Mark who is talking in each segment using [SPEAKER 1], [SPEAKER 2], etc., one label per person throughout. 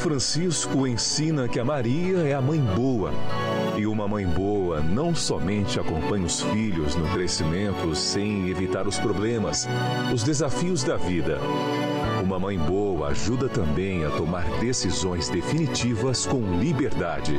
[SPEAKER 1] Francisco ensina que a Maria é a mãe boa. E uma mãe boa não somente acompanha os filhos no crescimento sem evitar os problemas, os desafios da vida. Uma mãe boa ajuda também a tomar decisões definitivas com liberdade.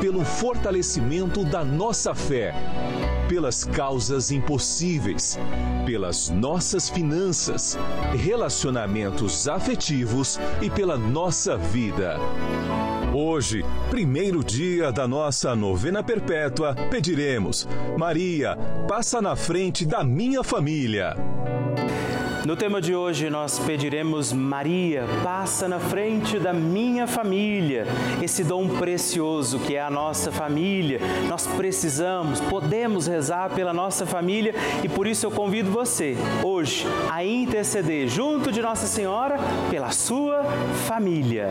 [SPEAKER 1] pelo fortalecimento da nossa fé, pelas causas impossíveis, pelas nossas finanças, relacionamentos afetivos e pela nossa vida. Hoje, primeiro dia da nossa novena perpétua, pediremos: Maria, passa na frente da minha família.
[SPEAKER 2] No tema de hoje, nós pediremos: Maria, passa na frente da minha família. Esse dom precioso que é a nossa família. Nós precisamos, podemos rezar pela nossa família e por isso eu convido você, hoje, a interceder junto de Nossa Senhora pela sua família.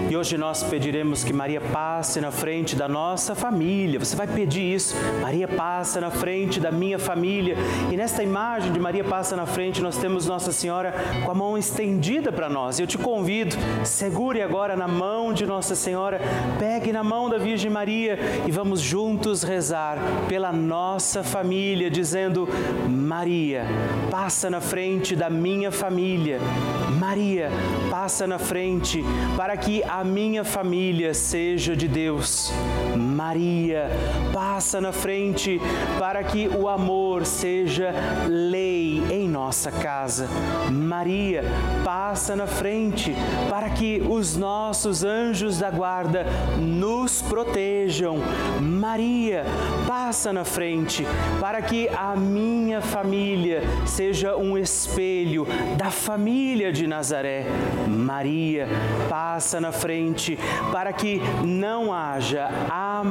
[SPEAKER 2] E hoje nós pediremos que Maria passe na frente da nossa família. Você vai pedir isso. Maria passa na frente da minha família. E nesta imagem de Maria passa na frente, nós temos Nossa Senhora com a mão estendida para nós. Eu te convido, segure agora na mão de Nossa Senhora, pegue na mão da Virgem Maria e vamos juntos rezar pela nossa família, dizendo: Maria, passa na frente da minha família. Maria, passa na frente para que a minha família seja de Deus. Maria, passa na frente para que o amor seja lei em nossa casa. Maria, passa na frente para que os nossos anjos da guarda nos protejam. Maria, passa na frente para que a minha família seja um espelho da família de Nazaré. Maria, passa na frente para que não haja amargura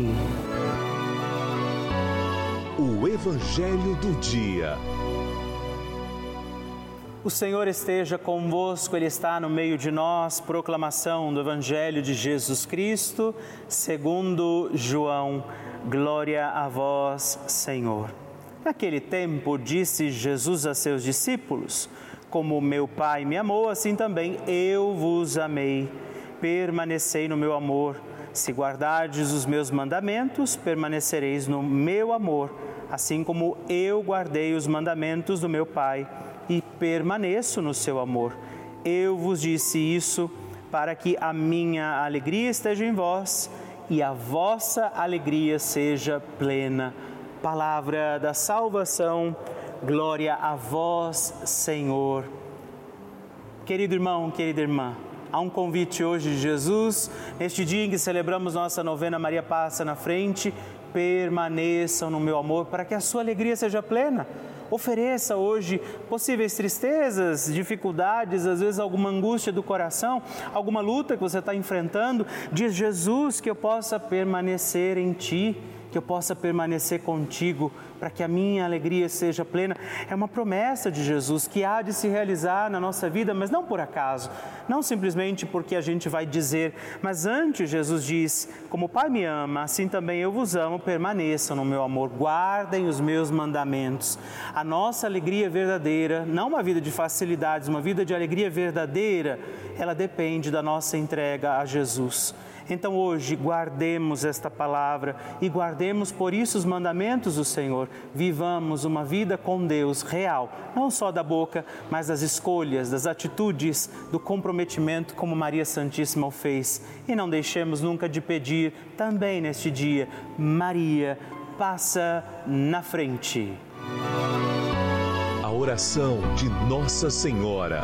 [SPEAKER 1] O Evangelho do Dia.
[SPEAKER 2] O Senhor esteja convosco, Ele está no meio de nós. Proclamação do Evangelho de Jesus Cristo, segundo João. Glória a vós, Senhor. Naquele tempo, disse Jesus a seus discípulos: Como meu Pai me amou, assim também eu vos amei. Permanecei no meu amor. Se guardardes os meus mandamentos, permanecereis no meu amor assim como eu guardei os mandamentos do meu Pai e permaneço no seu amor. Eu vos disse isso para que a minha alegria esteja em vós e a vossa alegria seja plena. Palavra da salvação, glória a vós, Senhor. Querido irmão, querida irmã, há um convite hoje de Jesus, neste dia em que celebramos nossa novena Maria Passa na Frente, permaneçam no meu amor para que a sua alegria seja plena. Ofereça hoje possíveis tristezas, dificuldades, às vezes alguma angústia do coração, alguma luta que você está enfrentando. Diz Jesus que eu possa permanecer em Ti que eu possa permanecer contigo, para que a minha alegria seja plena. É uma promessa de Jesus que há de se realizar na nossa vida, mas não por acaso, não simplesmente porque a gente vai dizer, mas antes Jesus diz: Como o Pai me ama, assim também eu vos amo, permaneçam no meu amor, guardem os meus mandamentos. A nossa alegria verdadeira, não uma vida de facilidades, uma vida de alegria verdadeira, ela depende da nossa entrega a Jesus. Então hoje guardemos esta palavra e guardemos por isso os mandamentos do Senhor. Vivamos uma vida com Deus real, não só da boca, mas das escolhas, das atitudes, do comprometimento como Maria Santíssima o fez. E não deixemos nunca de pedir também neste dia, Maria, passa na frente.
[SPEAKER 1] A oração de Nossa Senhora.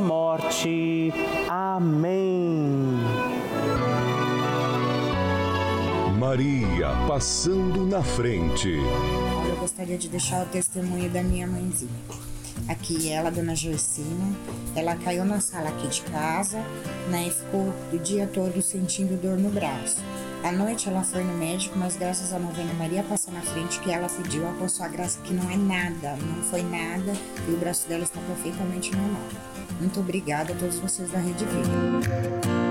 [SPEAKER 2] morte. Amém.
[SPEAKER 1] Maria passando na frente.
[SPEAKER 3] Eu gostaria de deixar o testemunho da minha mãezinha. Aqui ela, dona Gersina, ela caiu na sala aqui de casa, né, e ficou o dia todo sentindo dor no braço. À noite ela foi no médico, mas graças à novena Maria passar na frente que ela pediu a sua graça que não é nada, não foi nada e o braço dela está perfeitamente normal. Muito obrigada a todos vocês da Rede Vida.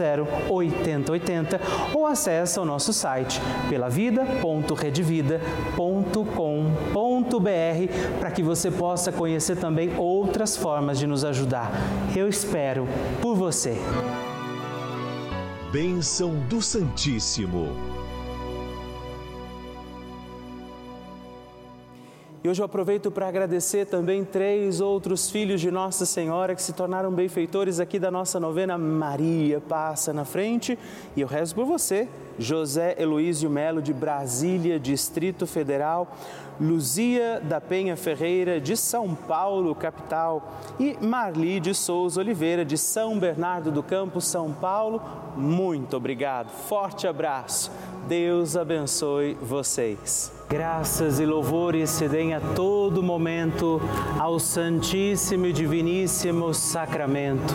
[SPEAKER 2] 8080 ou acesse o nosso site pelavida.redvida.com.br para que você possa conhecer também outras formas de nos ajudar. Eu espero por você.
[SPEAKER 1] Bênção do Santíssimo.
[SPEAKER 2] E hoje eu aproveito para agradecer também três outros filhos de Nossa Senhora que se tornaram benfeitores aqui da nossa novena Maria Passa na Frente. E eu rezo por você, José Heloísio Melo, de Brasília, Distrito Federal, Luzia da Penha Ferreira, de São Paulo, capital, e Marli de Souza Oliveira, de São Bernardo do Campo, São Paulo. Muito obrigado. Forte abraço. Deus abençoe vocês. Graças e louvores se deem a todo momento ao Santíssimo e Diviníssimo Sacramento.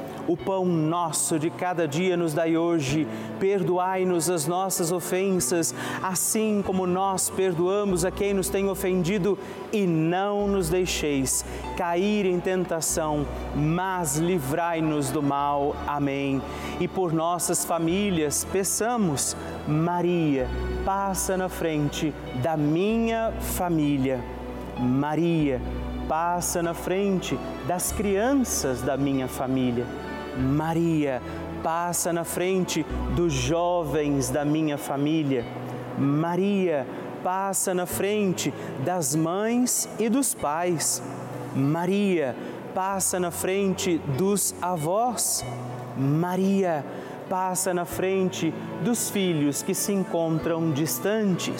[SPEAKER 2] O pão nosso de cada dia nos dai hoje. Perdoai-nos as nossas ofensas, assim como nós perdoamos a quem nos tem ofendido, e não nos deixeis cair em tentação, mas livrai-nos do mal. Amém. E por nossas famílias, peçamos, Maria, passa na frente da minha família. Maria, passa na frente das crianças da minha família. Maria, passa na frente dos jovens da minha família. Maria, passa na frente das mães e dos pais. Maria, passa na frente dos avós. Maria, passa na frente dos filhos que se encontram distantes.